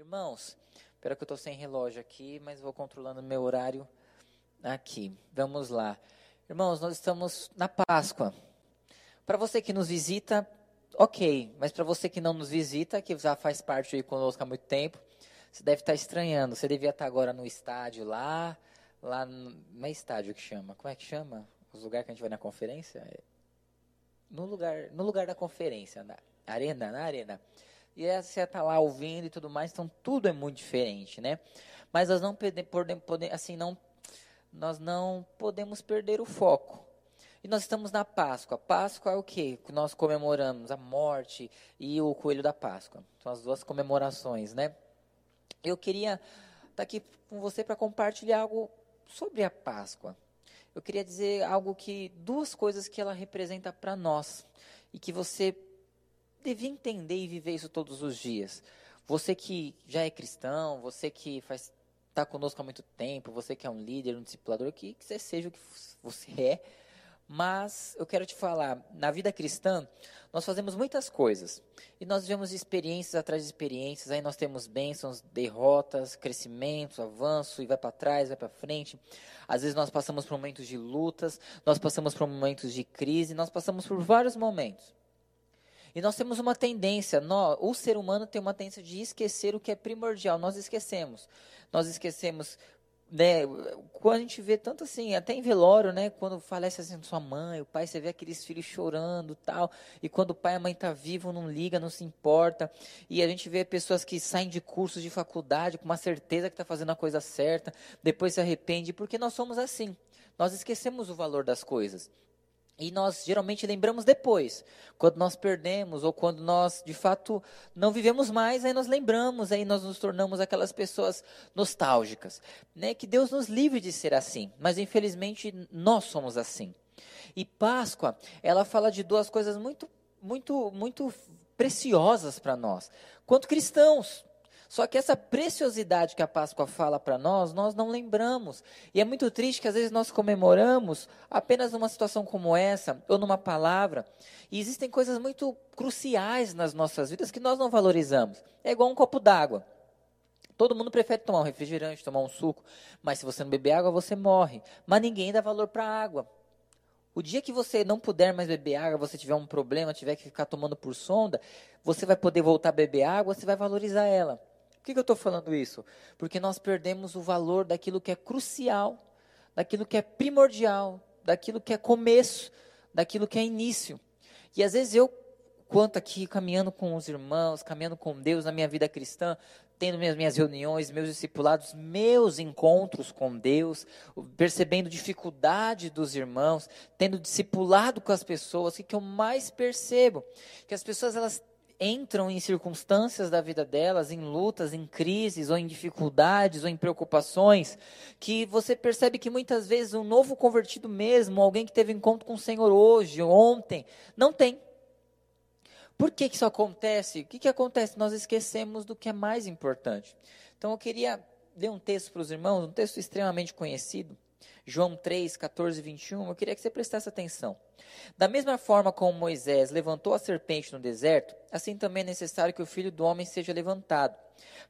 Irmãos, espero que eu estou sem relógio aqui, mas vou controlando meu horário aqui. Vamos lá. Irmãos, nós estamos na Páscoa. Para você que nos visita, ok, mas para você que não nos visita, que já faz parte aí conosco há muito tempo, você deve estar estranhando. Você devia estar agora no estádio lá, lá no, não é estádio que chama, como é que chama? Os lugares que a gente vai na conferência? É, no lugar, no lugar da conferência, na arena, na arena e você está lá ouvindo e tudo mais, então tudo é muito diferente, né? Mas nós não podemos, assim, não, nós não podemos perder o foco. E nós estamos na Páscoa. Páscoa é o quê? Nós comemoramos a morte e o coelho da Páscoa. São as duas comemorações, né? Eu queria estar tá aqui com você para compartilhar algo sobre a Páscoa. Eu queria dizer algo que duas coisas que ela representa para nós e que você devia entender e viver isso todos os dias. Você que já é cristão, você que faz está conosco há muito tempo, você que é um líder, um discipulador, que, que você seja o que você é, mas eu quero te falar, na vida cristã, nós fazemos muitas coisas. E nós vivemos experiências atrás de experiências, aí nós temos bênçãos, derrotas, crescimentos, avanço, e vai para trás, vai para frente. Às vezes nós passamos por momentos de lutas, nós passamos por momentos de crise, nós passamos por vários momentos. E nós temos uma tendência, nós, o ser humano tem uma tendência de esquecer o que é primordial. Nós esquecemos. Nós esquecemos, né, quando a gente vê tanto assim, até em velório, né, quando falece assim sua mãe, o pai, você vê aqueles filhos chorando, tal, e quando o pai e a mãe tá vivo, não liga, não se importa. E a gente vê pessoas que saem de cursos de faculdade com uma certeza que está fazendo a coisa certa, depois se arrepende, porque nós somos assim. Nós esquecemos o valor das coisas. E nós geralmente lembramos depois, quando nós perdemos ou quando nós de fato não vivemos mais, aí nós lembramos, aí nós nos tornamos aquelas pessoas nostálgicas, né? Que Deus nos livre de ser assim, mas infelizmente nós somos assim. E Páscoa, ela fala de duas coisas muito muito muito preciosas para nós, quanto cristãos. Só que essa preciosidade que a Páscoa fala para nós, nós não lembramos. E é muito triste que às vezes nós comemoramos apenas numa situação como essa, ou numa palavra. E existem coisas muito cruciais nas nossas vidas que nós não valorizamos. É igual um copo d'água. Todo mundo prefere tomar um refrigerante, tomar um suco, mas se você não beber água, você morre. Mas ninguém dá valor para a água. O dia que você não puder mais beber água, você tiver um problema, tiver que ficar tomando por sonda, você vai poder voltar a beber água, você vai valorizar ela. Por que, que eu estou falando isso? Porque nós perdemos o valor daquilo que é crucial, daquilo que é primordial, daquilo que é começo, daquilo que é início. E às vezes eu, quanto aqui caminhando com os irmãos, caminhando com Deus na minha vida cristã, tendo minhas, minhas reuniões, meus discipulados, meus encontros com Deus, percebendo dificuldade dos irmãos, tendo discipulado com as pessoas, o que, que eu mais percebo? Que as pessoas elas entram em circunstâncias da vida delas, em lutas, em crises, ou em dificuldades, ou em preocupações, que você percebe que muitas vezes um novo convertido mesmo, alguém que teve encontro com o Senhor hoje, ontem, não tem. Por que, que isso acontece? O que, que acontece? Nós esquecemos do que é mais importante. Então eu queria ler um texto para os irmãos, um texto extremamente conhecido, João 3, 14 e 21, eu queria que você prestasse atenção. Da mesma forma como Moisés levantou a serpente no deserto, assim também é necessário que o filho do homem seja levantado,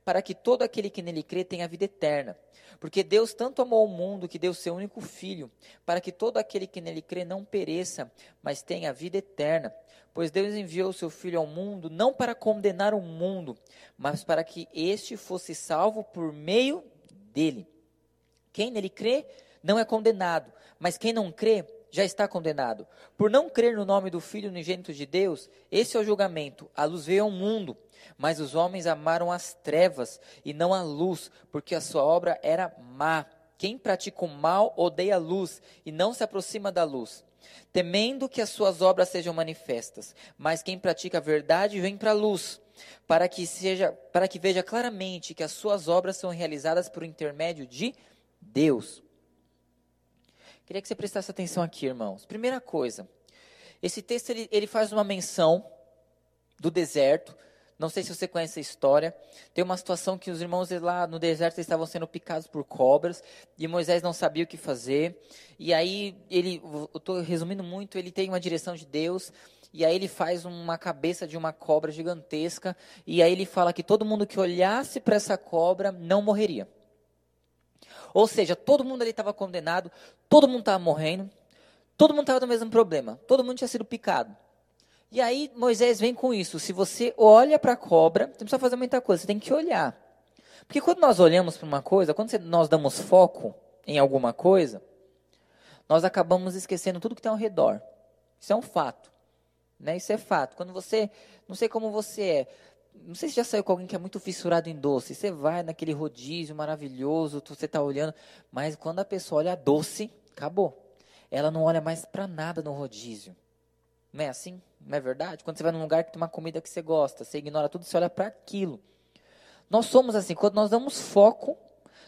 para que todo aquele que nele crê tenha vida eterna. Porque Deus tanto amou o mundo que deu seu único filho, para que todo aquele que nele crê não pereça, mas tenha vida eterna. Pois Deus enviou o seu filho ao mundo não para condenar o mundo, mas para que este fosse salvo por meio dele. Quem nele crê, não é condenado, mas quem não crê já está condenado. Por não crer no nome do Filho unigênito de Deus, esse é o julgamento. A luz veio ao mundo, mas os homens amaram as trevas e não a luz, porque a sua obra era má. Quem pratica o mal odeia a luz e não se aproxima da luz, temendo que as suas obras sejam manifestas. Mas quem pratica a verdade vem para a luz, para que seja, para que veja claramente que as suas obras são realizadas por intermédio de Deus. Queria que você prestasse atenção aqui, irmãos. Primeira coisa, esse texto ele, ele faz uma menção do deserto. Não sei se você conhece a história. Tem uma situação que os irmãos lá no deserto estavam sendo picados por cobras e Moisés não sabia o que fazer. E aí ele, eu estou resumindo muito, ele tem uma direção de Deus e aí ele faz uma cabeça de uma cobra gigantesca, e aí ele fala que todo mundo que olhasse para essa cobra não morreria. Ou seja, todo mundo ali estava condenado, todo mundo estava morrendo, todo mundo estava no mesmo problema, todo mundo tinha sido picado. E aí Moisés vem com isso. Se você olha para a cobra, você não precisa fazer muita coisa, você tem que olhar. Porque quando nós olhamos para uma coisa, quando nós damos foco em alguma coisa, nós acabamos esquecendo tudo que tem ao redor. Isso é um fato. Né? Isso é fato. Quando você, não sei como você é, não sei se já saiu com alguém que é muito fissurado em doce. Você vai naquele rodízio maravilhoso, você está olhando, mas quando a pessoa olha doce, acabou. Ela não olha mais para nada no rodízio. Não é assim? Não é verdade? Quando você vai num lugar que tem uma comida que você gosta, você ignora tudo, você olha para aquilo. Nós somos assim, quando nós damos foco,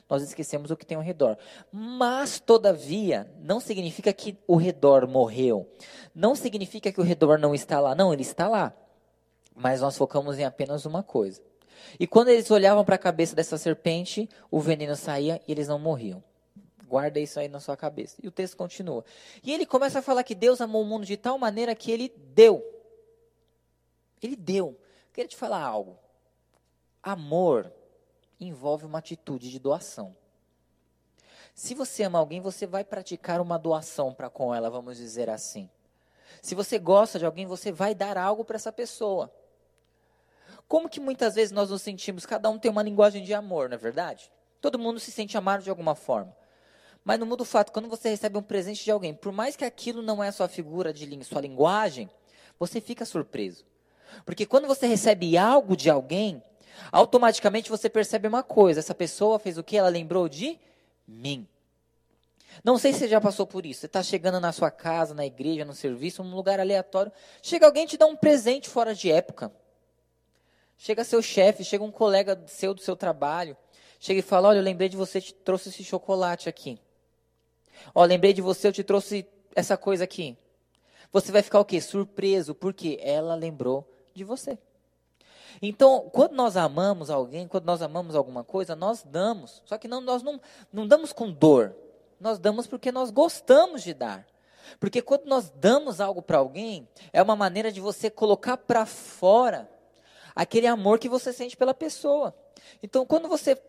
nós esquecemos o que tem ao redor. Mas, todavia, não significa que o redor morreu. Não significa que o redor não está lá. Não, ele está lá. Mas nós focamos em apenas uma coisa. E quando eles olhavam para a cabeça dessa serpente, o veneno saía e eles não morriam. Guarda isso aí na sua cabeça. E o texto continua. E ele começa a falar que Deus amou o mundo de tal maneira que ele deu. Ele deu. Eu queria te falar algo. Amor envolve uma atitude de doação. Se você ama alguém, você vai praticar uma doação para com ela, vamos dizer assim. Se você gosta de alguém, você vai dar algo para essa pessoa. Como que muitas vezes nós nos sentimos, cada um tem uma linguagem de amor, não é verdade? Todo mundo se sente amado de alguma forma. Mas não muda o fato, quando você recebe um presente de alguém, por mais que aquilo não é sua figura de sua linguagem, você fica surpreso. Porque quando você recebe algo de alguém, automaticamente você percebe uma coisa: essa pessoa fez o que? Ela lembrou de mim. Não sei se você já passou por isso. Você está chegando na sua casa, na igreja, no serviço, num lugar aleatório. Chega alguém e te dá um presente fora de época. Chega seu chefe, chega um colega seu do seu trabalho. Chega e fala: Olha, eu lembrei de você, te trouxe esse chocolate aqui. Ó, lembrei de você, eu te trouxe essa coisa aqui. Você vai ficar o quê? Surpreso, porque ela lembrou de você. Então, quando nós amamos alguém, quando nós amamos alguma coisa, nós damos. Só que não, nós não, não damos com dor. Nós damos porque nós gostamos de dar. Porque quando nós damos algo para alguém, é uma maneira de você colocar para fora aquele amor que você sente pela pessoa. Então, quando você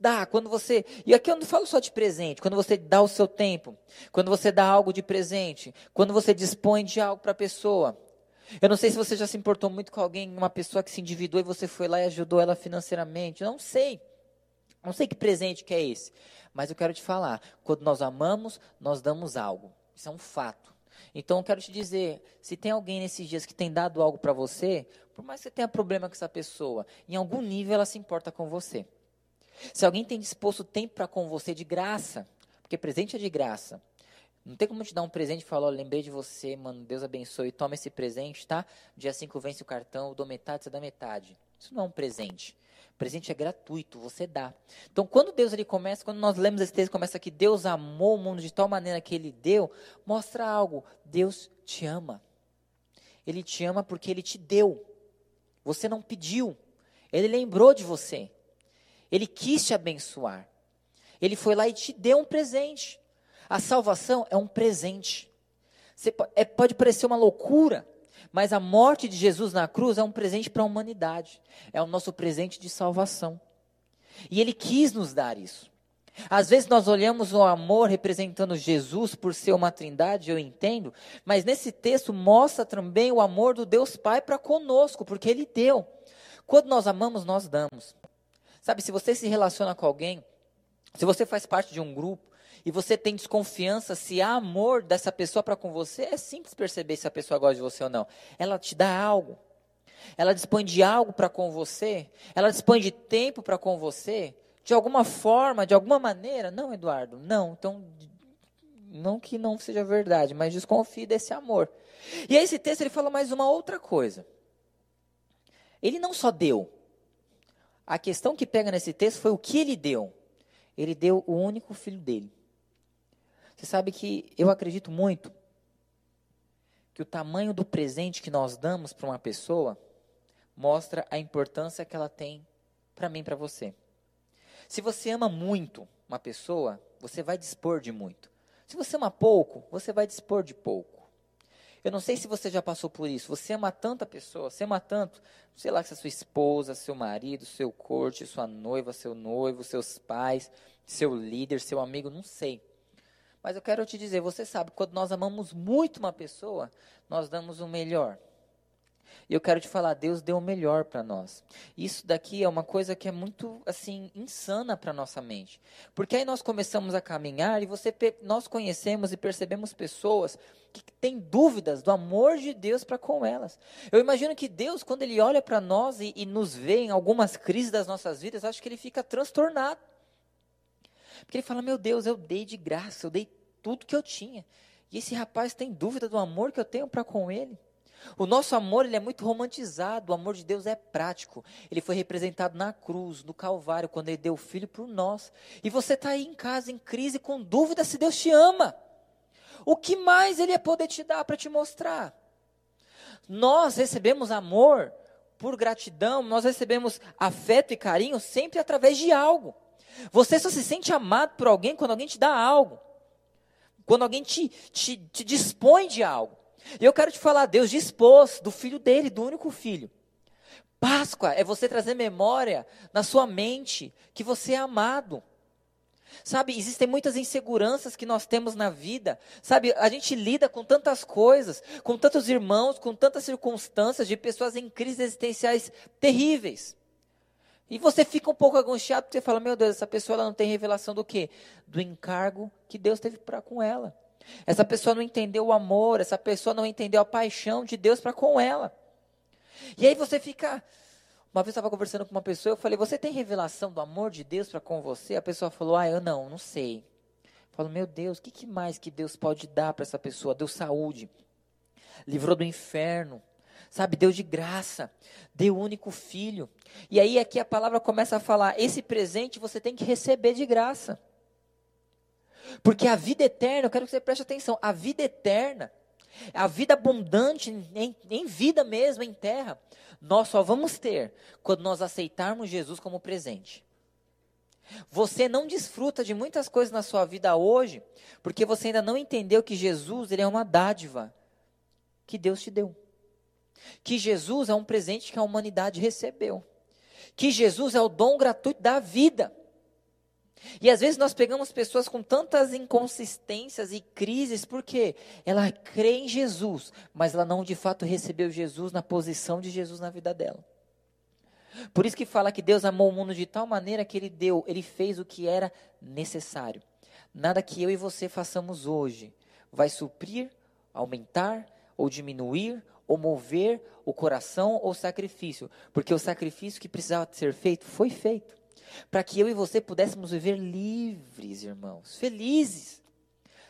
dá, quando você. E aqui eu não falo só de presente, quando você dá o seu tempo, quando você dá algo de presente, quando você dispõe de algo para a pessoa. Eu não sei se você já se importou muito com alguém, uma pessoa que se endividou e você foi lá e ajudou ela financeiramente. Não sei. Não sei que presente que é esse. Mas eu quero te falar, quando nós amamos, nós damos algo. Isso é um fato. Então eu quero te dizer, se tem alguém nesses dias que tem dado algo para você, por mais que você tenha problema com essa pessoa, em algum nível ela se importa com você. Se alguém tem disposto tempo para com você de graça, porque presente é de graça. Não tem como te dar um presente e falar, oh, lembrei de você, mano, Deus abençoe, toma esse presente, tá? Dia 5 vence o cartão, eu dou metade, você dá metade. Isso não é um presente. Presente é gratuito, você dá. Então, quando Deus ele começa, quando nós lemos esse texto, começa que Deus amou o mundo de tal maneira que ele deu, mostra algo. Deus te ama. Ele te ama porque ele te deu. Você não pediu. Ele lembrou de você. Ele quis te abençoar. Ele foi lá e te deu um presente. A salvação é um presente. Você, é, pode parecer uma loucura, mas a morte de Jesus na cruz é um presente para a humanidade. É o nosso presente de salvação. E Ele quis nos dar isso. Às vezes nós olhamos o amor representando Jesus por ser uma trindade, eu entendo, mas nesse texto mostra também o amor do Deus Pai para conosco, porque Ele deu. Quando nós amamos, nós damos. Sabe, se você se relaciona com alguém, se você faz parte de um grupo e você tem desconfiança se há amor dessa pessoa para com você, é simples perceber se a pessoa gosta de você ou não. Ela te dá algo. Ela dispõe de algo para com você. Ela dispõe de tempo para com você. De alguma forma, de alguma maneira. Não, Eduardo, não. Então, não que não seja verdade, mas desconfie desse amor. E aí esse texto ele fala mais uma outra coisa. Ele não só deu, a questão que pega nesse texto foi o que ele deu. Ele deu o único filho dele. Você sabe que eu acredito muito que o tamanho do presente que nós damos para uma pessoa mostra a importância que ela tem para mim, para você. Se você ama muito uma pessoa, você vai dispor de muito. Se você ama pouco, você vai dispor de pouco. Eu não sei se você já passou por isso. Você ama tanta pessoa, você ama tanto, sei lá, se é sua esposa, seu marido, seu corte, sua noiva, seu noivo, seus pais, seu líder, seu amigo, não sei. Mas eu quero te dizer, você sabe, quando nós amamos muito uma pessoa, nós damos o melhor. E eu quero te falar, Deus deu o melhor para nós. Isso daqui é uma coisa que é muito assim insana para nossa mente. Porque aí nós começamos a caminhar e você nós conhecemos e percebemos pessoas que têm dúvidas do amor de Deus para com elas. Eu imagino que Deus, quando ele olha para nós e, e nos vê em algumas crises das nossas vidas, acho que ele fica transtornado. Porque ele fala: "Meu Deus, eu dei de graça, eu dei tudo que eu tinha. E esse rapaz tem dúvida do amor que eu tenho para com ele?" O nosso amor ele é muito romantizado, o amor de Deus é prático. Ele foi representado na cruz, no Calvário, quando ele deu o filho por nós. E você está aí em casa, em crise, com dúvida se Deus te ama. O que mais ele ia poder te dar para te mostrar? Nós recebemos amor por gratidão, nós recebemos afeto e carinho sempre através de algo. Você só se sente amado por alguém quando alguém te dá algo. Quando alguém te, te, te dispõe de algo. E eu quero te falar, Deus dispôs do filho dele, do único filho. Páscoa é você trazer memória na sua mente que você é amado. Sabe, existem muitas inseguranças que nós temos na vida. Sabe, a gente lida com tantas coisas, com tantos irmãos, com tantas circunstâncias de pessoas em crises existenciais terríveis. E você fica um pouco angustiado porque você fala: "Meu Deus, essa pessoa ela não tem revelação do quê? Do encargo que Deus teve para com ela. Essa pessoa não entendeu o amor, essa pessoa não entendeu a paixão de Deus para com ela. E aí você fica. Uma vez eu estava conversando com uma pessoa, eu falei: Você tem revelação do amor de Deus para com você? A pessoa falou: Ah, eu não, não sei. Eu falo: Meu Deus, o que, que mais que Deus pode dar para essa pessoa? Deu saúde, livrou do inferno, sabe? Deu de graça, deu o único filho. E aí aqui a palavra começa a falar: Esse presente você tem que receber de graça. Porque a vida eterna, eu quero que você preste atenção, a vida eterna, a vida abundante em, em vida mesmo, em terra, nós só vamos ter quando nós aceitarmos Jesus como presente. Você não desfruta de muitas coisas na sua vida hoje, porque você ainda não entendeu que Jesus ele é uma dádiva que Deus te deu. Que Jesus é um presente que a humanidade recebeu. Que Jesus é o dom gratuito da vida. E às vezes nós pegamos pessoas com tantas inconsistências e crises, porque ela crê em Jesus, mas ela não de fato recebeu Jesus na posição de Jesus na vida dela. Por isso que fala que Deus amou o mundo de tal maneira que ele deu, ele fez o que era necessário. Nada que eu e você façamos hoje vai suprir, aumentar ou diminuir ou mover o coração ou sacrifício, porque o sacrifício que precisava ser feito foi feito para que eu e você pudéssemos viver livres, irmãos, felizes.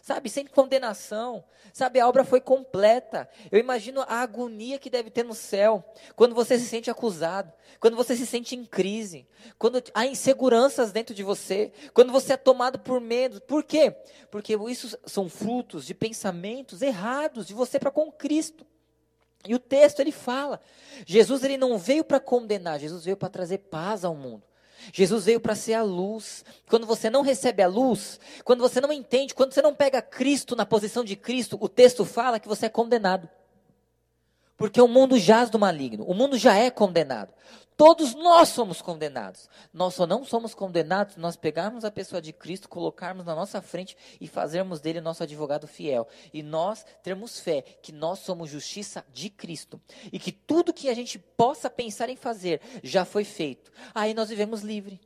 Sabe, sem condenação. Sabe, a obra foi completa. Eu imagino a agonia que deve ter no céu, quando você se sente acusado, quando você se sente em crise, quando há inseguranças dentro de você, quando você é tomado por medo. Por quê? Porque isso são frutos de pensamentos errados de você para com Cristo. E o texto ele fala: Jesus ele não veio para condenar, Jesus veio para trazer paz ao mundo. Jesus veio para ser a luz. Quando você não recebe a luz, quando você não entende, quando você não pega Cristo na posição de Cristo, o texto fala que você é condenado. Porque o mundo jaz do maligno, o mundo já é condenado. Todos nós somos condenados. Nós só não somos condenados se nós pegarmos a pessoa de Cristo, colocarmos na nossa frente e fazermos dele nosso advogado fiel. E nós termos fé que nós somos justiça de Cristo. E que tudo que a gente possa pensar em fazer já foi feito. Aí nós vivemos livre.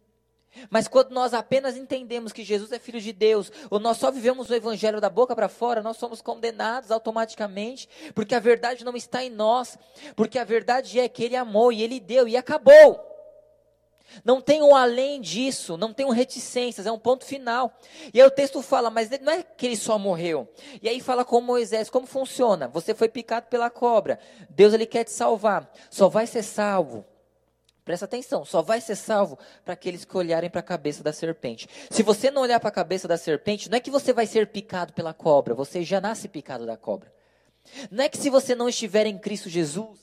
Mas quando nós apenas entendemos que Jesus é filho de Deus, ou nós só vivemos o evangelho da boca para fora, nós somos condenados automaticamente, porque a verdade não está em nós, porque a verdade é que ele amou e ele deu e acabou. Não tem um além disso, não tem um reticências, é um ponto final. E aí o texto fala, mas não é que ele só morreu. E aí fala com Moisés, como funciona? Você foi picado pela cobra, Deus ele quer te salvar, só vai ser salvo Presta atenção, só vai ser salvo para aqueles que olharem para a cabeça da serpente. Se você não olhar para a cabeça da serpente, não é que você vai ser picado pela cobra, você já nasce picado da cobra. Não é que se você não estiver em Cristo Jesus,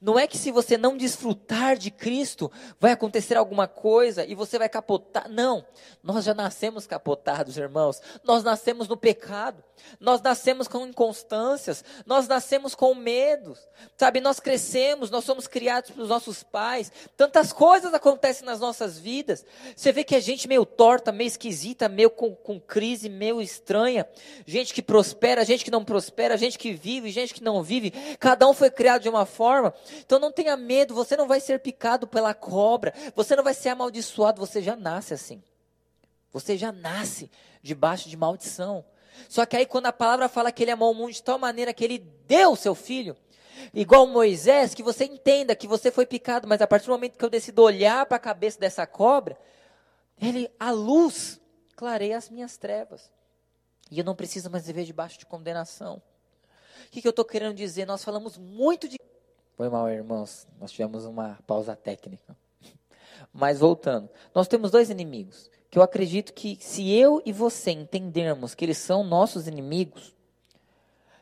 Não é que se você não desfrutar de Cristo, vai acontecer alguma coisa e você vai capotar. Não. Nós já nascemos capotados, irmãos. Nós nascemos no pecado. Nós nascemos com inconstâncias. Nós nascemos com medos. Sabe, nós crescemos, nós somos criados pelos nossos pais. Tantas coisas acontecem nas nossas vidas. Você vê que a gente meio torta, meio esquisita, meio com, com crise, meio estranha. Gente que prospera, gente que não prospera, gente que vive, gente que não vive. Cada um foi criado de uma forma. Então não tenha medo, você não vai ser picado pela cobra, você não vai ser amaldiçoado, você já nasce assim. Você já nasce debaixo de maldição. Só que aí quando a palavra fala que ele amou o mundo de tal maneira que ele deu o seu filho, igual Moisés, que você entenda que você foi picado, mas a partir do momento que eu decido olhar para a cabeça dessa cobra, ele, a luz clareia as minhas trevas. E eu não preciso mais viver debaixo de condenação. O que, que eu estou querendo dizer? Nós falamos muito de foi mal, irmãos. Nós tivemos uma pausa técnica. Mas voltando, nós temos dois inimigos. Que eu acredito que se eu e você entendermos que eles são nossos inimigos,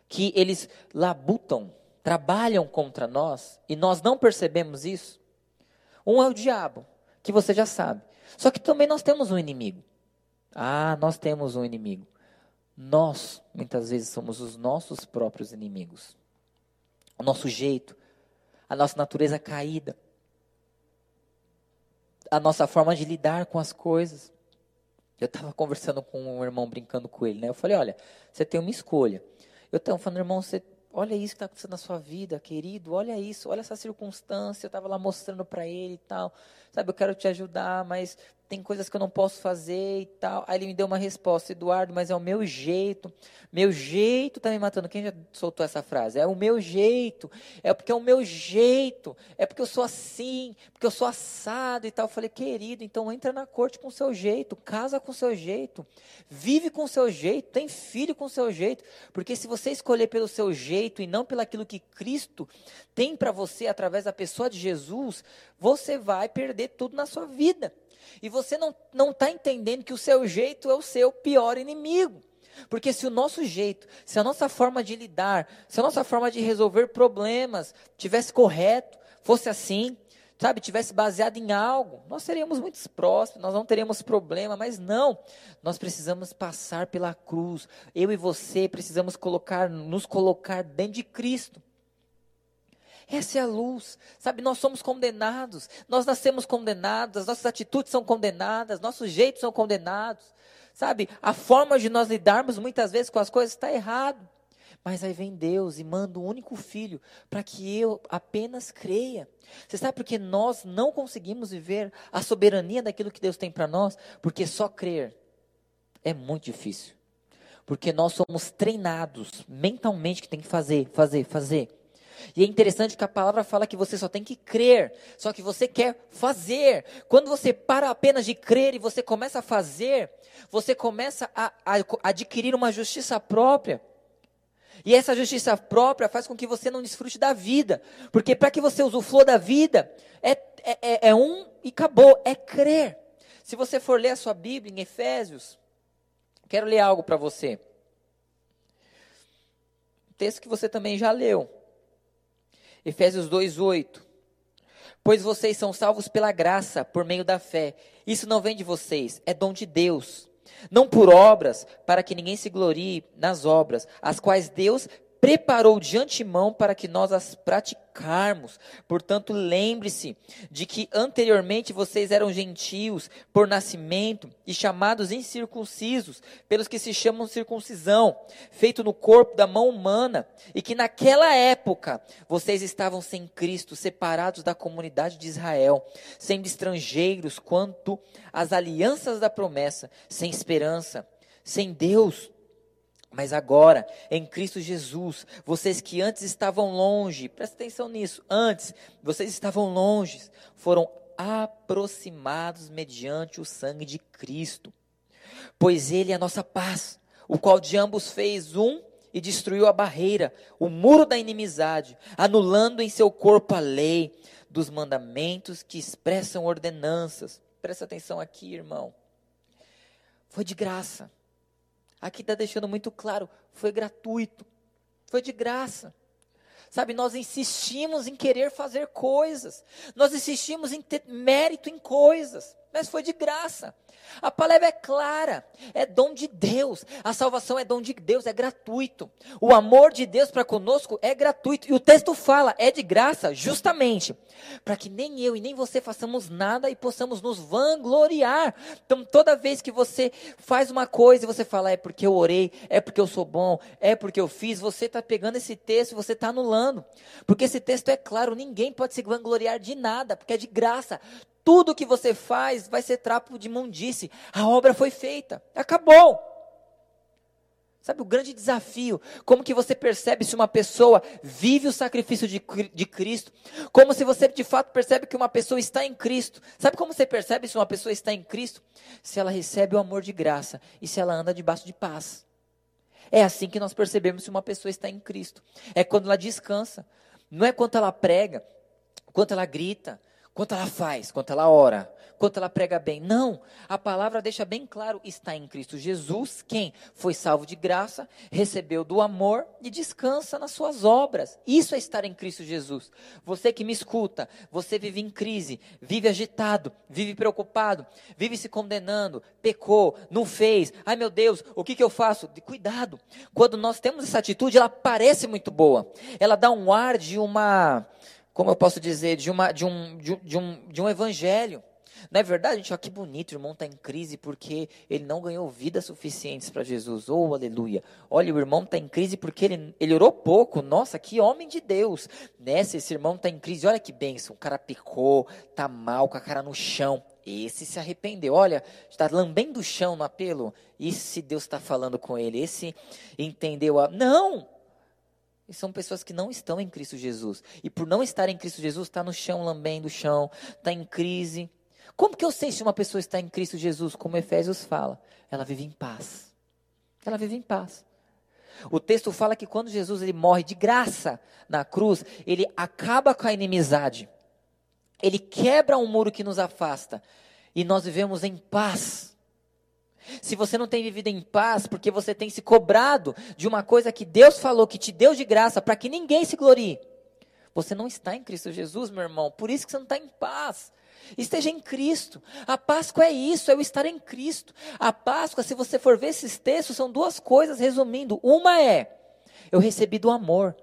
que eles labutam, trabalham contra nós, e nós não percebemos isso, um é o diabo, que você já sabe. Só que também nós temos um inimigo. Ah, nós temos um inimigo. Nós, muitas vezes, somos os nossos próprios inimigos. O nosso jeito, a nossa natureza caída, a nossa forma de lidar com as coisas. Eu estava conversando com um irmão, brincando com ele, né? Eu falei, olha, você tem uma escolha. Eu estava falando, irmão, você, olha isso que está acontecendo na sua vida, querido, olha isso, olha essa circunstância. Eu estava lá mostrando para ele e tal. Sabe, eu quero te ajudar, mas tem coisas que eu não posso fazer e tal. Aí ele me deu uma resposta, Eduardo, mas é o meu jeito. Meu jeito está me matando. Quem já soltou essa frase? É o meu jeito. É porque é o meu jeito. É porque eu sou assim, porque eu sou assado e tal. Eu falei, querido, então entra na corte com o seu jeito, casa com o seu jeito, vive com o seu jeito, tem filho com o seu jeito. Porque se você escolher pelo seu jeito e não pelo aquilo que Cristo tem para você através da pessoa de Jesus, você vai perder tudo na sua vida. E você não está entendendo que o seu jeito é o seu pior inimigo. Porque se o nosso jeito, se a nossa forma de lidar, se a nossa forma de resolver problemas tivesse correto, fosse assim, sabe, tivesse baseado em algo, nós seríamos muito próximos, nós não teríamos problema, mas não. Nós precisamos passar pela cruz. Eu e você precisamos colocar, nos colocar dentro de Cristo. Essa é a luz. Sabe, nós somos condenados. Nós nascemos condenados, as nossas atitudes são condenadas, nossos jeitos são condenados. Sabe, a forma de nós lidarmos muitas vezes com as coisas está errado. Mas aí vem Deus e manda o um único filho para que eu apenas creia. Você sabe por que nós não conseguimos viver a soberania daquilo que Deus tem para nós? Porque só crer é muito difícil. Porque nós somos treinados mentalmente que tem que fazer, fazer, fazer. E é interessante que a palavra fala que você só tem que crer, só que você quer fazer. Quando você para apenas de crer e você começa a fazer, você começa a, a adquirir uma justiça própria. E essa justiça própria faz com que você não desfrute da vida. Porque para que você usufrua da vida, é, é, é, é um e acabou, é crer. Se você for ler a sua Bíblia em Efésios, quero ler algo para você. Texto que você também já leu. Efésios 2:8. Pois vocês são salvos pela graça, por meio da fé. Isso não vem de vocês, é dom de Deus. Não por obras, para que ninguém se glorie nas obras, as quais Deus preparou de antemão para que nós as praticarmos. Portanto, lembre-se de que anteriormente vocês eram gentios por nascimento e chamados incircuncisos, pelos que se chamam circuncisão, feito no corpo da mão humana, e que naquela época vocês estavam sem Cristo, separados da comunidade de Israel, sendo estrangeiros quanto às alianças da promessa, sem esperança, sem Deus mas agora, em Cristo Jesus, vocês que antes estavam longe, presta atenção nisso, antes, vocês estavam longe, foram aproximados mediante o sangue de Cristo. Pois Ele é a nossa paz, o qual de ambos fez um e destruiu a barreira, o muro da inimizade, anulando em seu corpo a lei dos mandamentos que expressam ordenanças. Presta atenção aqui, irmão. Foi de graça. Aqui está deixando muito claro, foi gratuito, foi de graça. Sabe, nós insistimos em querer fazer coisas, nós insistimos em ter mérito em coisas, mas foi de graça. A palavra é clara, é dom de Deus. A salvação é dom de Deus, é gratuito. O amor de Deus para conosco é gratuito. E o texto fala, é de graça, justamente, para que nem eu e nem você façamos nada e possamos nos vangloriar. Então, toda vez que você faz uma coisa e você fala, é porque eu orei, é porque eu sou bom, é porque eu fiz, você está pegando esse texto e você está anulando. Porque esse texto é claro, ninguém pode se vangloriar de nada, porque é de graça. Tudo que você faz vai ser trapo de mundice. A obra foi feita. Acabou. Sabe o grande desafio? Como que você percebe se uma pessoa vive o sacrifício de, de Cristo? Como se você de fato percebe que uma pessoa está em Cristo? Sabe como você percebe se uma pessoa está em Cristo? Se ela recebe o amor de graça e se ela anda debaixo de paz. É assim que nós percebemos se uma pessoa está em Cristo. É quando ela descansa. Não é quanto ela prega, quanto ela grita, quanto ela faz, quanto ela ora, quanto ela prega bem. Não, a palavra deixa bem claro: está em Cristo Jesus, quem foi salvo de graça, recebeu do amor e descansa nas suas obras. Isso é estar em Cristo Jesus. Você que me escuta, você vive em crise, vive agitado, vive preocupado, vive se condenando, pecou, não fez. Ai meu Deus, o que, que eu faço? De cuidado. Quando nós temos essa atitude, ela parece muito boa. Ela dá um ar de uma como eu posso dizer, de, uma, de, um, de, de, um, de um evangelho. Não é verdade, gente? Olha que bonito, o irmão está em crise porque ele não ganhou vidas suficientes para Jesus. Oh, aleluia. Olha, o irmão está em crise porque ele, ele orou pouco. Nossa, que homem de Deus. Nessa, esse irmão está em crise. Olha que bênção. O cara picou, está mal, com a cara no chão. Esse se arrependeu. Olha, está lambendo o chão no apelo. E se Deus está falando com ele? Esse entendeu a. Não! E são pessoas que não estão em Cristo Jesus. E por não estar em Cristo Jesus, está no chão, lambendo o chão, está em crise. Como que eu sei se uma pessoa está em Cristo Jesus? Como Efésios fala, ela vive em paz. Ela vive em paz. O texto fala que quando Jesus ele morre de graça na cruz, ele acaba com a inimizade. Ele quebra um muro que nos afasta. E nós vivemos em paz se você não tem vivido em paz, porque você tem se cobrado de uma coisa que Deus falou, que te deu de graça, para que ninguém se glorie, você não está em Cristo Jesus, meu irmão. Por isso que você não está em paz. Esteja em Cristo. A Páscoa é isso, é o estar em Cristo. A Páscoa, se você for ver esses textos, são duas coisas, resumindo. Uma é, eu recebi do amor.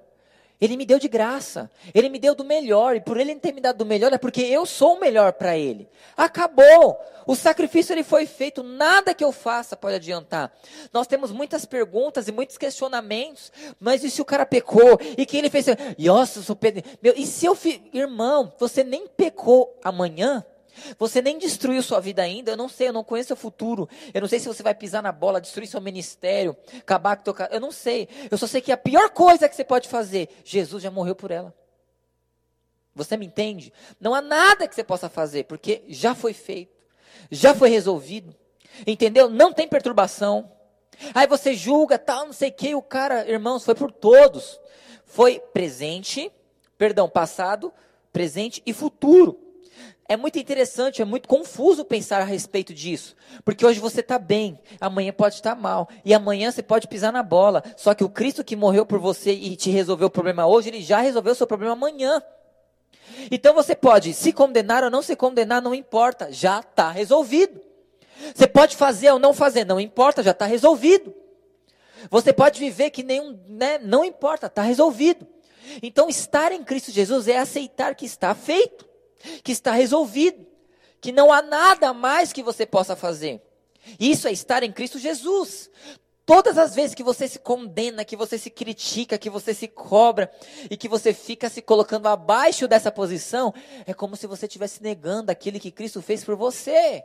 Ele me deu de graça. Ele me deu do melhor. E por ele ter me dado do melhor, é porque eu sou o melhor para ele. Acabou. O sacrifício ele foi feito. Nada que eu faça pode adiantar. Nós temos muitas perguntas e muitos questionamentos. Mas e se o cara pecou? E que ele fez? Nossa, eu sou. Meu, e se eu. Irmão, você nem pecou amanhã? Você nem destruiu sua vida ainda. Eu não sei, eu não conheço o futuro. Eu não sei se você vai pisar na bola, destruir seu ministério, acabar com teu Eu não sei. Eu só sei que a pior coisa que você pode fazer, Jesus já morreu por ela. Você me entende? Não há nada que você possa fazer, porque já foi feito, já foi resolvido. Entendeu? Não tem perturbação. Aí você julga, tal, não sei o que, o cara, irmãos, foi por todos. Foi presente, perdão, passado, presente e futuro. É muito interessante, é muito confuso pensar a respeito disso. Porque hoje você está bem, amanhã pode estar mal. E amanhã você pode pisar na bola. Só que o Cristo que morreu por você e te resolveu o problema hoje, ele já resolveu o seu problema amanhã. Então você pode se condenar ou não se condenar, não importa, já está resolvido. Você pode fazer ou não fazer, não importa, já está resolvido. Você pode viver que nenhum, né, não importa, está resolvido. Então estar em Cristo Jesus é aceitar que está feito que está resolvido, que não há nada mais que você possa fazer. Isso é estar em Cristo Jesus. Todas as vezes que você se condena, que você se critica, que você se cobra e que você fica se colocando abaixo dessa posição, é como se você estivesse negando aquilo que Cristo fez por você.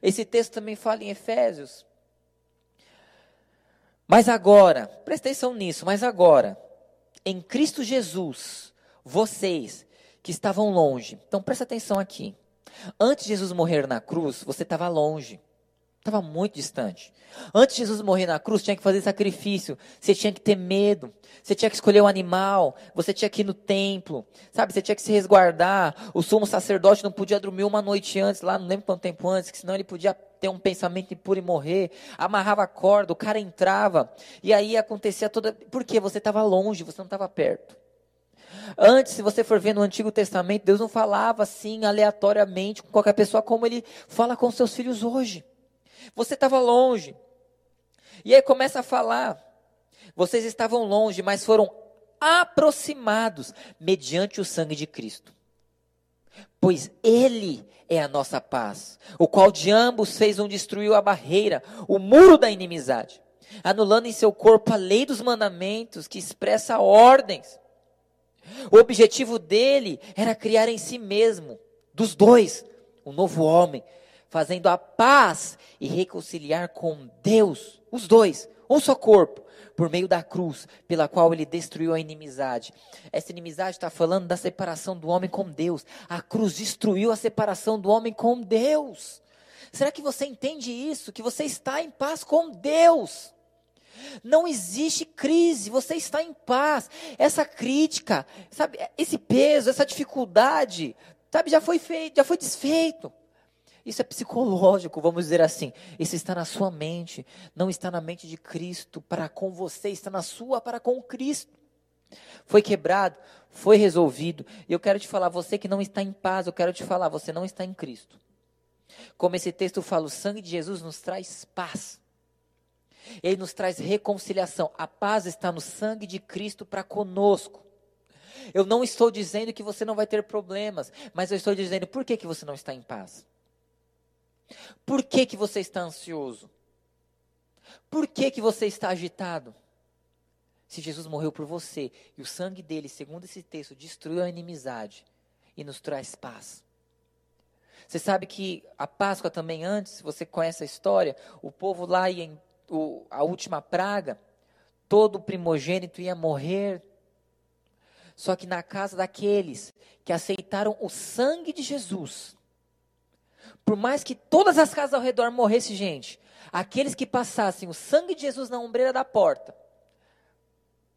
Esse texto também fala em Efésios. Mas agora, presta atenção nisso, mas agora, em Cristo Jesus, vocês que estavam longe. Então presta atenção aqui. Antes de Jesus morrer na cruz, você estava longe. Estava muito distante. Antes de Jesus morrer na cruz, tinha que fazer sacrifício. Você tinha que ter medo. Você tinha que escolher um animal. Você tinha que ir no templo. Sabe? Você tinha que se resguardar. O sumo sacerdote não podia dormir uma noite antes, lá, não lembro quanto tempo antes, que senão ele podia ter um pensamento impuro e morrer. Amarrava a corda, o cara entrava. E aí acontecia toda. Por quê? Você estava longe, você não estava perto. Antes, se você for ver no Antigo Testamento, Deus não falava assim aleatoriamente com qualquer pessoa como ele fala com seus filhos hoje. Você estava longe. E aí começa a falar. Vocês estavam longe, mas foram aproximados mediante o sangue de Cristo. Pois Ele é a nossa paz, o qual de ambos fez um destruiu a barreira, o muro da inimizade, anulando em seu corpo a lei dos mandamentos que expressa ordens. O objetivo dele era criar em si mesmo, dos dois, um novo homem, fazendo a paz e reconciliar com Deus, os dois, um só corpo, por meio da cruz, pela qual ele destruiu a inimizade. Essa inimizade está falando da separação do homem com Deus. A cruz destruiu a separação do homem com Deus. Será que você entende isso? Que você está em paz com Deus. Não existe crise, você está em paz. Essa crítica, sabe, esse peso, essa dificuldade, sabe, já foi feito, já foi desfeito. Isso é psicológico, vamos dizer assim. Isso está na sua mente, não está na mente de Cristo para com você, está na sua para com Cristo. Foi quebrado, foi resolvido. E eu quero te falar, você que não está em paz, eu quero te falar, você não está em Cristo. Como esse texto fala, o sangue de Jesus nos traz paz. Ele nos traz reconciliação. A paz está no sangue de Cristo para conosco. Eu não estou dizendo que você não vai ter problemas, mas eu estou dizendo por que, que você não está em paz. Por que, que você está ansioso? Por que, que você está agitado? Se Jesus morreu por você e o sangue dele, segundo esse texto, destruiu a inimizade e nos traz paz. Você sabe que a Páscoa também antes, você conhece a história, o povo lá ia em o, a última praga, todo primogênito ia morrer. Só que na casa daqueles que aceitaram o sangue de Jesus, por mais que todas as casas ao redor morressem gente, aqueles que passassem o sangue de Jesus na ombreira da porta,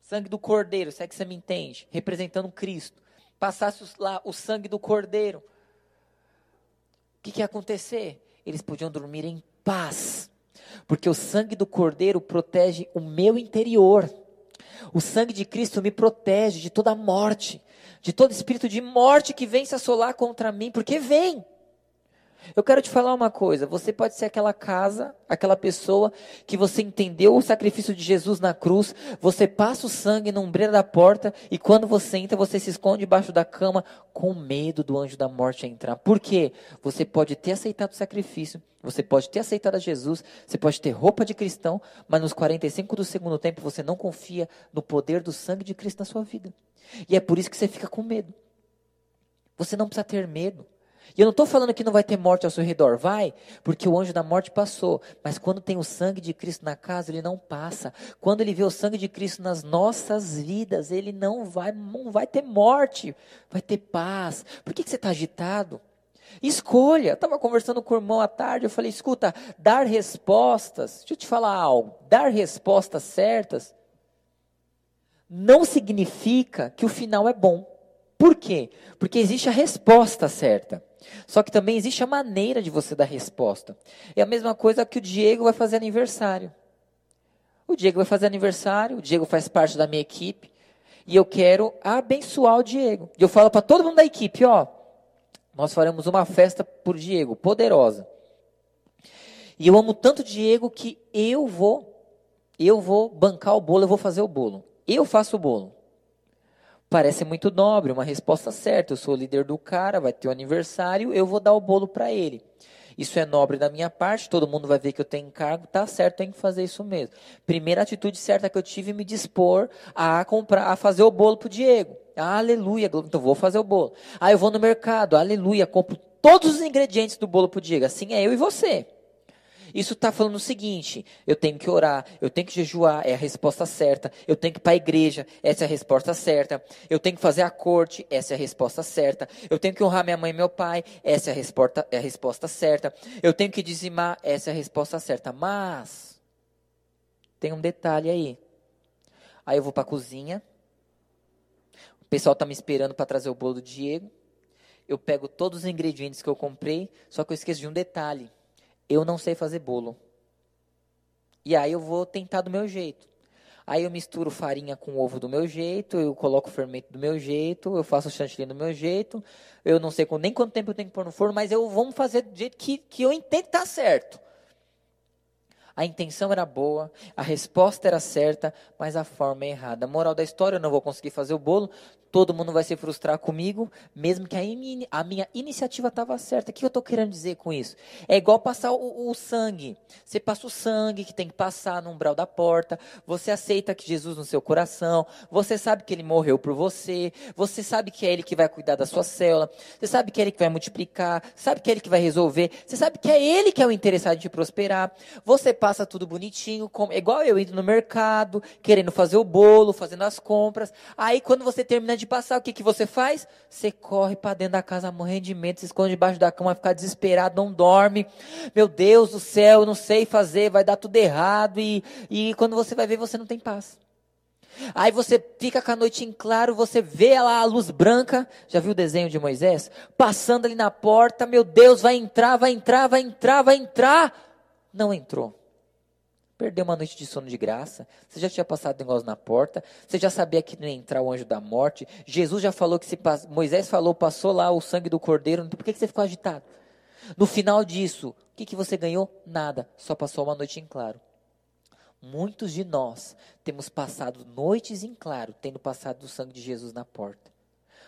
sangue do cordeiro, se é que você me entende, representando Cristo, passasse lá o sangue do cordeiro, o que, que ia acontecer? Eles podiam dormir em paz, porque o sangue do cordeiro protege o meu interior. O sangue de Cristo me protege de toda morte, de todo espírito de morte que vem se assolar contra mim, porque vem. Eu quero te falar uma coisa: você pode ser aquela casa, aquela pessoa que você entendeu o sacrifício de Jesus na cruz, você passa o sangue na ombreira da porta e quando você entra, você se esconde debaixo da cama com medo do anjo da morte entrar. Por quê? Você pode ter aceitado o sacrifício, você pode ter aceitado a Jesus, você pode ter roupa de cristão, mas nos 45 do segundo tempo você não confia no poder do sangue de Cristo na sua vida. E é por isso que você fica com medo. Você não precisa ter medo. E eu não estou falando que não vai ter morte ao seu redor, vai, porque o anjo da morte passou. Mas quando tem o sangue de Cristo na casa, ele não passa. Quando ele vê o sangue de Cristo nas nossas vidas, ele não vai, não vai ter morte, vai ter paz. Por que, que você está agitado? Escolha. Estava conversando com o irmão à tarde, eu falei, escuta, dar respostas, deixa eu te falar algo, dar respostas certas não significa que o final é bom. Por quê? Porque existe a resposta certa. Só que também existe a maneira de você dar resposta. É a mesma coisa que o Diego vai fazer aniversário. O Diego vai fazer aniversário, o Diego faz parte da minha equipe, e eu quero abençoar o Diego. E eu falo para todo mundo da equipe, ó, nós faremos uma festa por Diego, poderosa. E eu amo tanto o Diego que eu vou, eu vou bancar o bolo, eu vou fazer o bolo. Eu faço o bolo. Parece muito nobre, uma resposta certa. Eu sou o líder do cara, vai ter o aniversário, eu vou dar o bolo para ele. Isso é nobre da minha parte, todo mundo vai ver que eu tenho encargo, tá certo, tenho que fazer isso mesmo. Primeira atitude certa que eu tive é me dispor a comprar, a fazer o bolo pro Diego. Aleluia, então vou fazer o bolo. Aí eu vou no mercado, aleluia, compro todos os ingredientes do bolo pro Diego. Assim é eu e você. Isso está falando o seguinte: eu tenho que orar, eu tenho que jejuar, é a resposta certa. Eu tenho que ir para a igreja, essa é a resposta certa. Eu tenho que fazer a corte, essa é a resposta certa. Eu tenho que honrar minha mãe e meu pai, essa é a resposta, é a resposta certa. Eu tenho que dizimar, essa é a resposta certa. Mas, tem um detalhe aí. Aí eu vou para a cozinha, o pessoal está me esperando para trazer o bolo do Diego. Eu pego todos os ingredientes que eu comprei, só que eu esqueço de um detalhe eu não sei fazer bolo. E aí eu vou tentar do meu jeito. Aí eu misturo farinha com ovo do meu jeito, eu coloco fermento do meu jeito, eu faço chantilly do meu jeito. Eu não sei nem quanto tempo eu tenho que pôr no forno, mas eu vou fazer do jeito que, que eu entendo que está certo. A intenção era boa, a resposta era certa, mas a forma é errada. Moral da história, eu não vou conseguir fazer o bolo, todo mundo vai se frustrar comigo, mesmo que a, in, a minha iniciativa estava certa. O que eu estou querendo dizer com isso? É igual passar o, o, sangue. Você passa o sangue que tem que passar no umbral da porta, você aceita que Jesus no seu coração, você sabe que ele morreu por você, você sabe que é ele que vai cuidar da sua célula, você sabe que é ele que vai multiplicar, sabe que é ele que vai resolver, você sabe que é ele que é o interessado em te prosperar. Você passa tudo bonitinho, como, igual eu indo no mercado, querendo fazer o bolo, fazendo as compras. Aí quando você termina de passar, o que, que você faz? Você corre para dentro da casa morrendo de medo, se esconde debaixo da cama, fica desesperado, não dorme. Meu Deus do céu, eu não sei fazer, vai dar tudo errado. E, e quando você vai ver, você não tem paz. Aí você fica com a noite em claro, você vê lá a luz branca, já viu o desenho de Moisés? Passando ali na porta, meu Deus, vai entrar, vai entrar, vai entrar, vai entrar. Não entrou. Perdeu uma noite de sono de graça. Você já tinha passado negócio na porta. Você já sabia que não ia entrar o anjo da morte. Jesus já falou que se Moisés falou, passou lá o sangue do cordeiro. Por que, que você ficou agitado? No final disso, o que, que você ganhou? Nada. Só passou uma noite em claro. Muitos de nós temos passado noites em claro, tendo passado o sangue de Jesus na porta.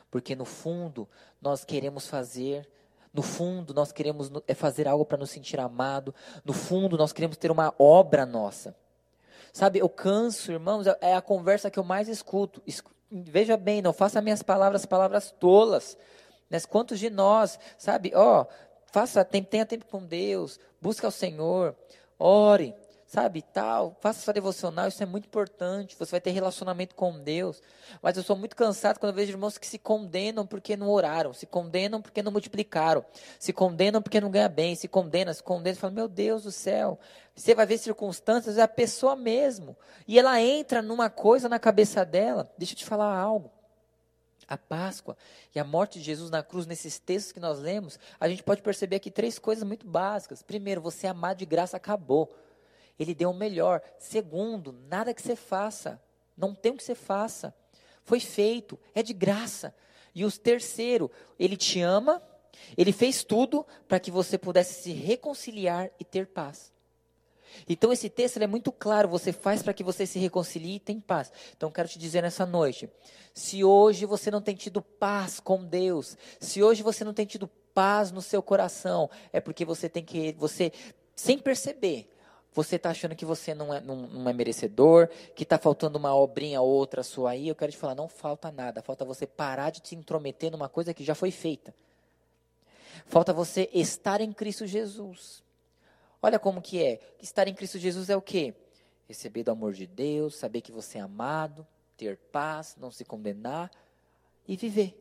Porque no fundo, nós queremos fazer no fundo, nós queremos é fazer algo para nos sentir amado. No fundo, nós queremos ter uma obra nossa. Sabe, eu canso, irmãos, é, é a conversa que eu mais escuto. Veja bem, não faça minhas palavras palavras tolas. Mas quantos de nós, sabe, ó, faça tempo, tenha tempo com Deus, busque ao Senhor, ore, sabe, tal, faça sua devocional, isso é muito importante, você vai ter relacionamento com Deus, mas eu sou muito cansado quando eu vejo irmãos que se condenam porque não oraram, se condenam porque não multiplicaram, se condenam porque não ganha bem, se condenam, se condenam, fala, meu Deus do céu, você vai ver circunstâncias, é a pessoa mesmo, e ela entra numa coisa na cabeça dela, deixa eu te falar algo, a Páscoa e a morte de Jesus na cruz, nesses textos que nós lemos, a gente pode perceber aqui três coisas muito básicas. Primeiro, você amar de graça acabou. Ele deu o melhor. Segundo, nada que você faça. Não tem o que você faça. Foi feito, é de graça. E o terceiro, ele te ama, ele fez tudo para que você pudesse se reconciliar e ter paz. Então esse texto é muito claro, você faz para que você se reconcilie e tenha paz. Então quero te dizer nessa noite, se hoje você não tem tido paz com Deus, se hoje você não tem tido paz no seu coração, é porque você tem que você sem perceber, você está achando que você não é, não, não é merecedor, que está faltando uma obrinha ou outra sua aí, eu quero te falar, não falta nada. Falta você parar de se intrometer numa coisa que já foi feita. Falta você estar em Cristo Jesus. Olha como que é. Estar em Cristo Jesus é o quê? Receber do amor de Deus, saber que você é amado, ter paz, não se condenar e viver.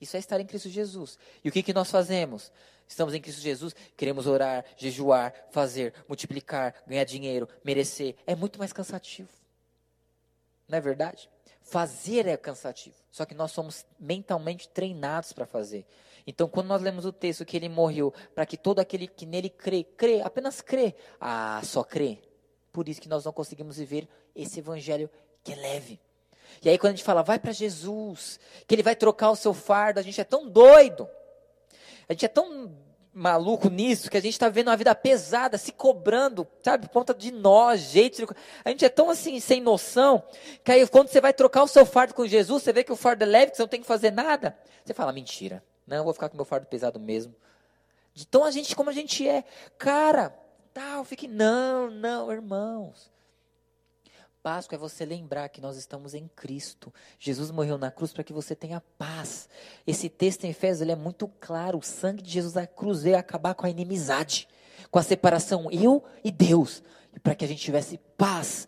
Isso é estar em Cristo Jesus. E o que, que nós fazemos? Estamos em Cristo Jesus, queremos orar, jejuar, fazer, multiplicar, ganhar dinheiro, merecer. É muito mais cansativo. Não é verdade? Fazer é cansativo. Só que nós somos mentalmente treinados para fazer. Então, quando nós lemos o texto que ele morreu para que todo aquele que nele crê, crê, apenas crê. Ah, só crê. Por isso que nós não conseguimos viver esse evangelho que é leve. E aí, quando a gente fala, vai para Jesus, que ele vai trocar o seu fardo, a gente é tão doido. A gente é tão maluco nisso que a gente está vendo uma vida pesada, se cobrando, sabe, por conta de nós, jeito. A gente é tão assim, sem noção, que aí quando você vai trocar o seu fardo com Jesus, você vê que o fardo é leve, que você não tem que fazer nada. Você fala, mentira, não, eu vou ficar com meu fardo pesado mesmo. De tão a gente como a gente é. Cara, tal, fique, não, não, irmãos. Páscoa é você lembrar que nós estamos em Cristo. Jesus morreu na cruz para que você tenha paz. Esse texto em Efésios ele é muito claro. O sangue de Jesus na cruz veio acabar com a inimizade. com a separação eu e Deus, para que a gente tivesse paz,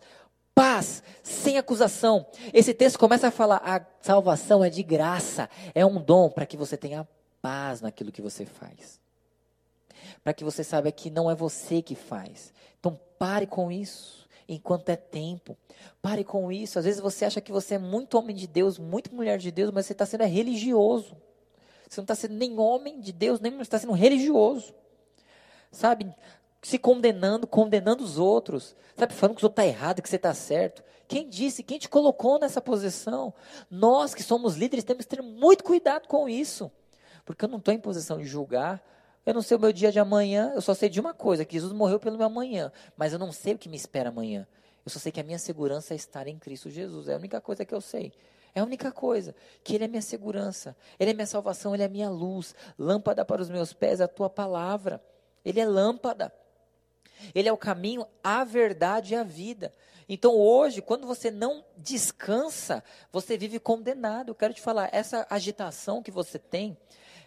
paz, sem acusação. Esse texto começa a falar: a salvação é de graça, é um dom para que você tenha paz naquilo que você faz. Para que você saiba que não é você que faz. Então pare com isso enquanto é tempo. Pare com isso. Às vezes você acha que você é muito homem de Deus, muito mulher de Deus, mas você está sendo religioso. Você não está sendo nem homem de Deus, nem está sendo religioso. Sabe? Se condenando, condenando os outros. Sabe? Falando que os outros estão tá errado, que você está certo. Quem disse? Quem te colocou nessa posição? Nós que somos líderes temos que ter muito cuidado com isso. Porque eu não estou em posição de julgar. Eu não sei o meu dia de amanhã, eu só sei de uma coisa, que Jesus morreu pelo meu amanhã, mas eu não sei o que me espera amanhã. Eu só sei que a minha segurança é estar em Cristo Jesus, é a única coisa que eu sei. É a única coisa. Que Ele é minha segurança. Ele é minha salvação. Ele é minha luz. Lâmpada para os meus pés, a tua palavra. Ele é lâmpada. Ele é o caminho, a verdade e a vida. Então hoje, quando você não descansa, você vive condenado. Eu quero te falar, essa agitação que você tem,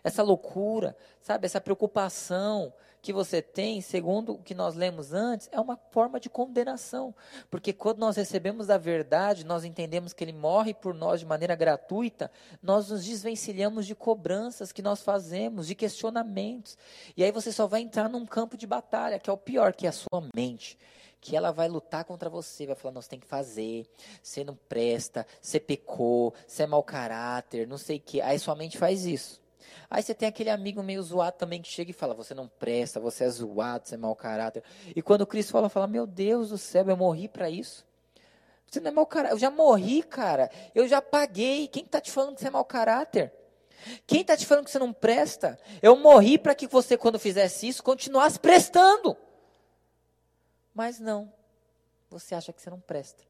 essa loucura, sabe, essa preocupação, que você tem, segundo o que nós lemos antes, é uma forma de condenação. Porque quando nós recebemos a verdade, nós entendemos que Ele morre por nós de maneira gratuita, nós nos desvencilhamos de cobranças que nós fazemos, de questionamentos. E aí você só vai entrar num campo de batalha, que é o pior, que é a sua mente que ela vai lutar contra você, vai falar, não, você tem que fazer, você não presta, você pecou, você é mau caráter, não sei o quê. Aí sua mente faz isso. Aí você tem aquele amigo meio zoado também que chega e fala: Você não presta, você é zoado, você é mau caráter. E quando Cristo fala, fala: Meu Deus do céu, eu morri para isso. Você não é mau caráter. Eu já morri, cara. Eu já paguei. Quem está te falando que você é mau caráter? Quem está te falando que você não presta? Eu morri para que você, quando fizesse isso, continuasse prestando. Mas não. Você acha que você não presta.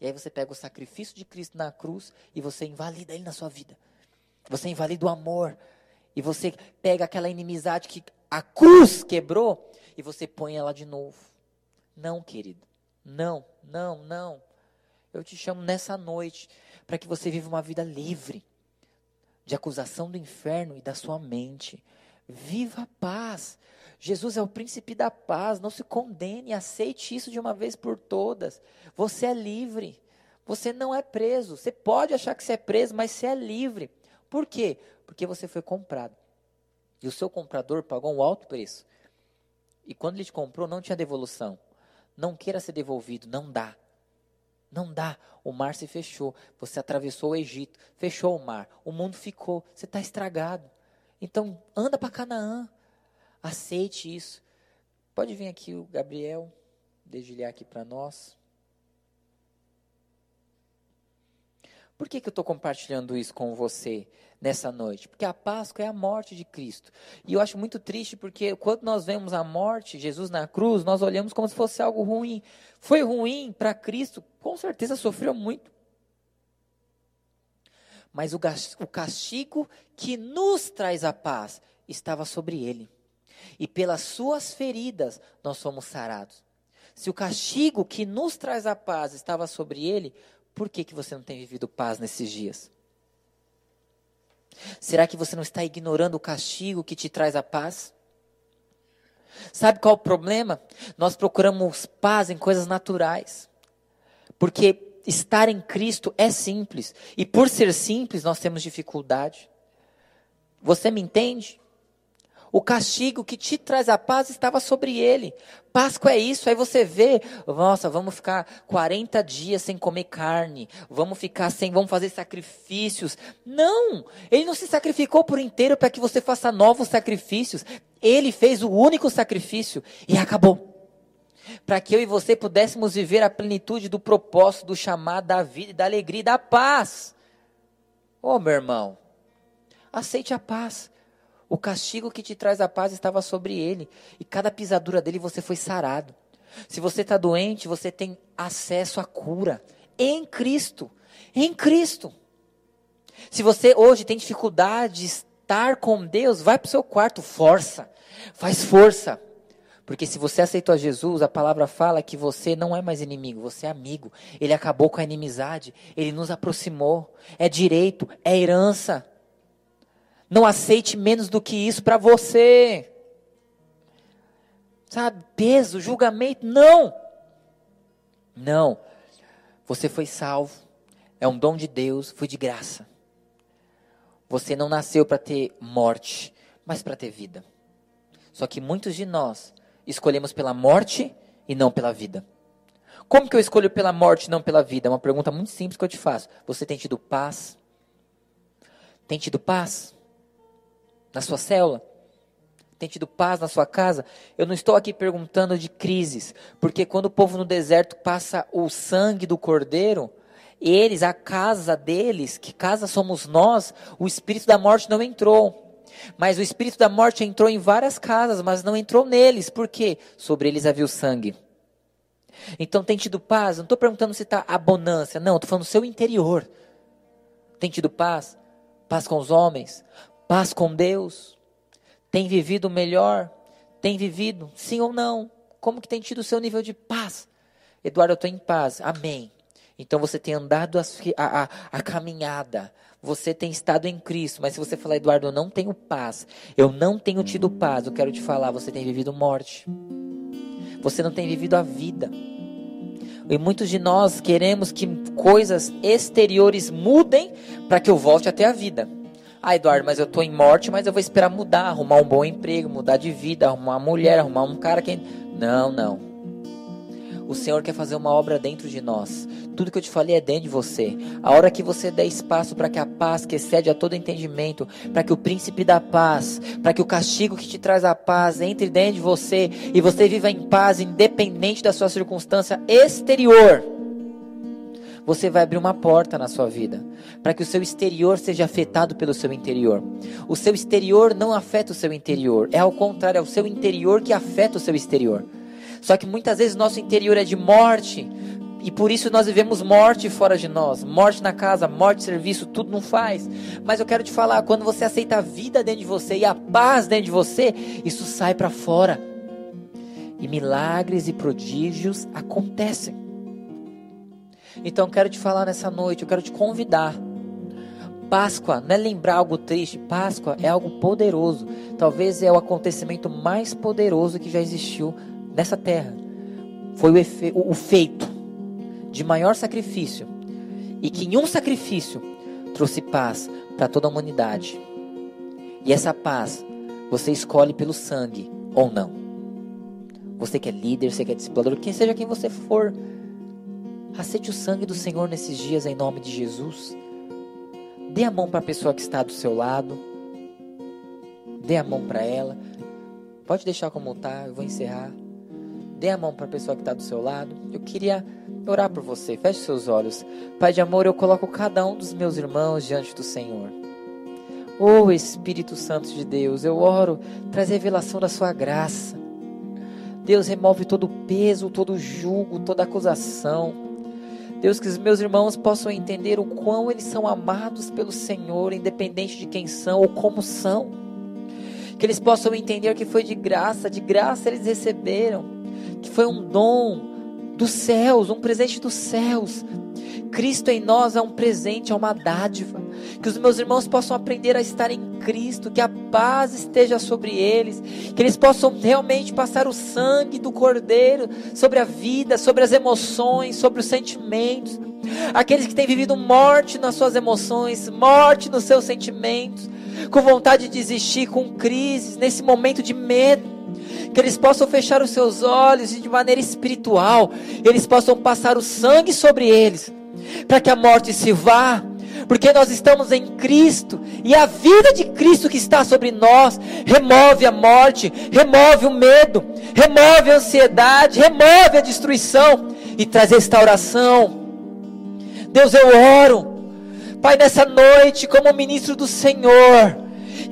E aí você pega o sacrifício de Cristo na cruz e você invalida ele na sua vida. Você invalida o amor. E você pega aquela inimizade que a cruz quebrou e você põe ela de novo. Não, querido. Não, não, não. Eu te chamo nessa noite para que você viva uma vida livre de acusação do inferno e da sua mente. Viva a paz. Jesus é o príncipe da paz. Não se condene, aceite isso de uma vez por todas. Você é livre. Você não é preso. Você pode achar que você é preso, mas você é livre. Por quê? Porque você foi comprado. E o seu comprador pagou um alto preço. E quando ele te comprou, não tinha devolução. Não queira ser devolvido, não dá. Não dá. O mar se fechou. Você atravessou o Egito, fechou o mar. O mundo ficou. Você está estragado. Então, anda para Canaã. Aceite isso. Pode vir aqui o Gabriel, dedilhar aqui para nós. Por que, que eu estou compartilhando isso com você nessa noite? Porque a Páscoa é a morte de Cristo. E eu acho muito triste porque quando nós vemos a morte, Jesus na cruz, nós olhamos como se fosse algo ruim. Foi ruim para Cristo? Com certeza sofreu muito. Mas o castigo que nos traz a paz estava sobre ele. E pelas suas feridas nós somos sarados. Se o castigo que nos traz a paz estava sobre ele, por que, que você não tem vivido paz nesses dias? Será que você não está ignorando o castigo que te traz a paz? Sabe qual é o problema? Nós procuramos paz em coisas naturais. Porque estar em Cristo é simples. E por ser simples, nós temos dificuldade. Você me entende? O castigo que te traz a paz estava sobre ele. Páscoa é isso. Aí você vê, nossa, vamos ficar 40 dias sem comer carne. Vamos ficar sem, vamos fazer sacrifícios. Não! Ele não se sacrificou por inteiro para que você faça novos sacrifícios. Ele fez o único sacrifício e acabou. Para que eu e você pudéssemos viver a plenitude do propósito, do chamado, da vida, da alegria e da paz. Oh, meu irmão, aceite a paz. O castigo que te traz a paz estava sobre ele, e cada pisadura dele você foi sarado. Se você está doente, você tem acesso à cura em Cristo. Em Cristo. Se você hoje tem dificuldade de estar com Deus, vai para o seu quarto, força, faz força. Porque se você aceitou a Jesus, a palavra fala que você não é mais inimigo, você é amigo. Ele acabou com a inimizade, ele nos aproximou. É direito, é herança. Não aceite menos do que isso para você. sabe, peso, julgamento. Não! Não. Você foi salvo. É um dom de Deus, foi de graça. Você não nasceu para ter morte, mas para ter vida. Só que muitos de nós escolhemos pela morte e não pela vida. Como que eu escolho pela morte e não pela vida? É uma pergunta muito simples que eu te faço. Você tem tido paz? Tem tido paz? Na sua célula? Tem tido paz na sua casa? Eu não estou aqui perguntando de crises, porque quando o povo no deserto passa o sangue do cordeiro, eles, a casa deles, que casa somos nós, o espírito da morte não entrou. Mas o espírito da morte entrou em várias casas, mas não entrou neles. Por quê? Sobre eles havia o sangue. Então tem tido paz? Não estou perguntando se está abonância. Não, estou falando do seu interior. Tem tido paz? Paz com os homens? Paz com Deus? Tem vivido melhor? Tem vivido? Sim ou não? Como que tem tido o seu nível de paz? Eduardo, eu estou em paz. Amém. Então você tem andado a, a, a, caminhada, você tem estado em Cristo, mas se você falar, Eduardo, eu não tenho paz, eu não tenho tido paz, eu quero te falar, você tem vivido morte, você não tem vivido a vida. E muitos de nós queremos que coisas exteriores mudem para que eu volte até a vida. Ah, Eduardo, mas eu estou em morte, mas eu vou esperar mudar, arrumar um bom emprego, mudar de vida, arrumar uma mulher, arrumar um cara que. Não, não. O Senhor quer fazer uma obra dentro de nós. Tudo que eu te falei é dentro de você. A hora que você der espaço para que a paz que excede a todo entendimento, para que o príncipe da paz, para que o castigo que te traz a paz entre dentro de você e você viva em paz, independente da sua circunstância exterior você vai abrir uma porta na sua vida, para que o seu exterior seja afetado pelo seu interior. O seu exterior não afeta o seu interior, é ao contrário, é o seu interior que afeta o seu exterior. Só que muitas vezes nosso interior é de morte. E por isso nós vivemos morte fora de nós. Morte na casa, morte serviço, tudo não faz. Mas eu quero te falar, quando você aceita a vida dentro de você e a paz dentro de você, isso sai para fora. E milagres e prodígios acontecem. Então quero te falar nessa noite, eu quero te convidar. Páscoa não é lembrar algo triste, Páscoa é algo poderoso. Talvez é o acontecimento mais poderoso que já existiu dessa terra foi o, efe, o, o feito de maior sacrifício e que em um sacrifício trouxe paz para toda a humanidade. E essa paz você escolhe pelo sangue ou não. Você que é líder, você que é discipulador, quem seja quem você for, aceite o sangue do Senhor nesses dias em nome de Jesus. Dê a mão para a pessoa que está do seu lado. Dê a mão para ela. Pode deixar como está, eu vou encerrar. Dê a mão para a pessoa que está do seu lado. Eu queria orar por você. Feche seus olhos. Pai de amor, eu coloco cada um dos meus irmãos diante do Senhor. Oh Espírito Santo de Deus, eu oro, traz revelação da sua graça. Deus remove todo o peso, todo o jugo, toda acusação. Deus, que os meus irmãos possam entender o quão eles são amados pelo Senhor, independente de quem são ou como são. Que eles possam entender que foi de graça, de graça eles receberam que foi um dom dos céus, um presente dos céus. Cristo em nós é um presente, é uma dádiva. Que os meus irmãos possam aprender a estar em Cristo, que a paz esteja sobre eles, que eles possam realmente passar o sangue do Cordeiro sobre a vida, sobre as emoções, sobre os sentimentos. Aqueles que têm vivido morte nas suas emoções, morte nos seus sentimentos, com vontade de desistir, com crises, nesse momento de medo que eles possam fechar os seus olhos e de maneira espiritual, eles possam passar o sangue sobre eles, para que a morte se vá, porque nós estamos em Cristo e a vida de Cristo que está sobre nós remove a morte, remove o medo, remove a ansiedade, remove a destruição e traz restauração. Deus, eu oro, Pai, nessa noite, como ministro do Senhor,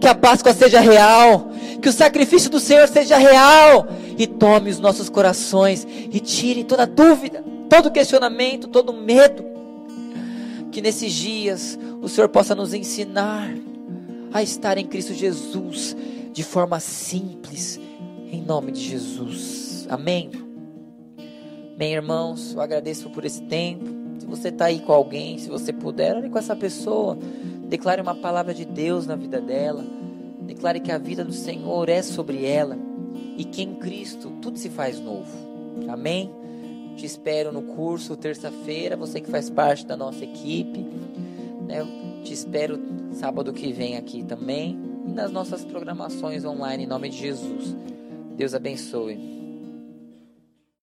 que a Páscoa seja real, que o sacrifício do Senhor seja real e tome os nossos corações e tire toda dúvida, todo questionamento, todo medo. Que nesses dias o Senhor possa nos ensinar a estar em Cristo Jesus de forma simples, em nome de Jesus. Amém. Bem, irmãos, eu agradeço por esse tempo. Se você está aí com alguém, se você puder, olhe com essa pessoa. Declare uma palavra de Deus na vida dela. Declare que a vida do Senhor é sobre ela. e que em Cristo tudo se faz novo. Amém? Te espero no curso terça-feira, você que faz parte da nossa equipe. Né? Te espero sábado que vem aqui também e nas nossas programações online em nome de Jesus. Deus abençoe.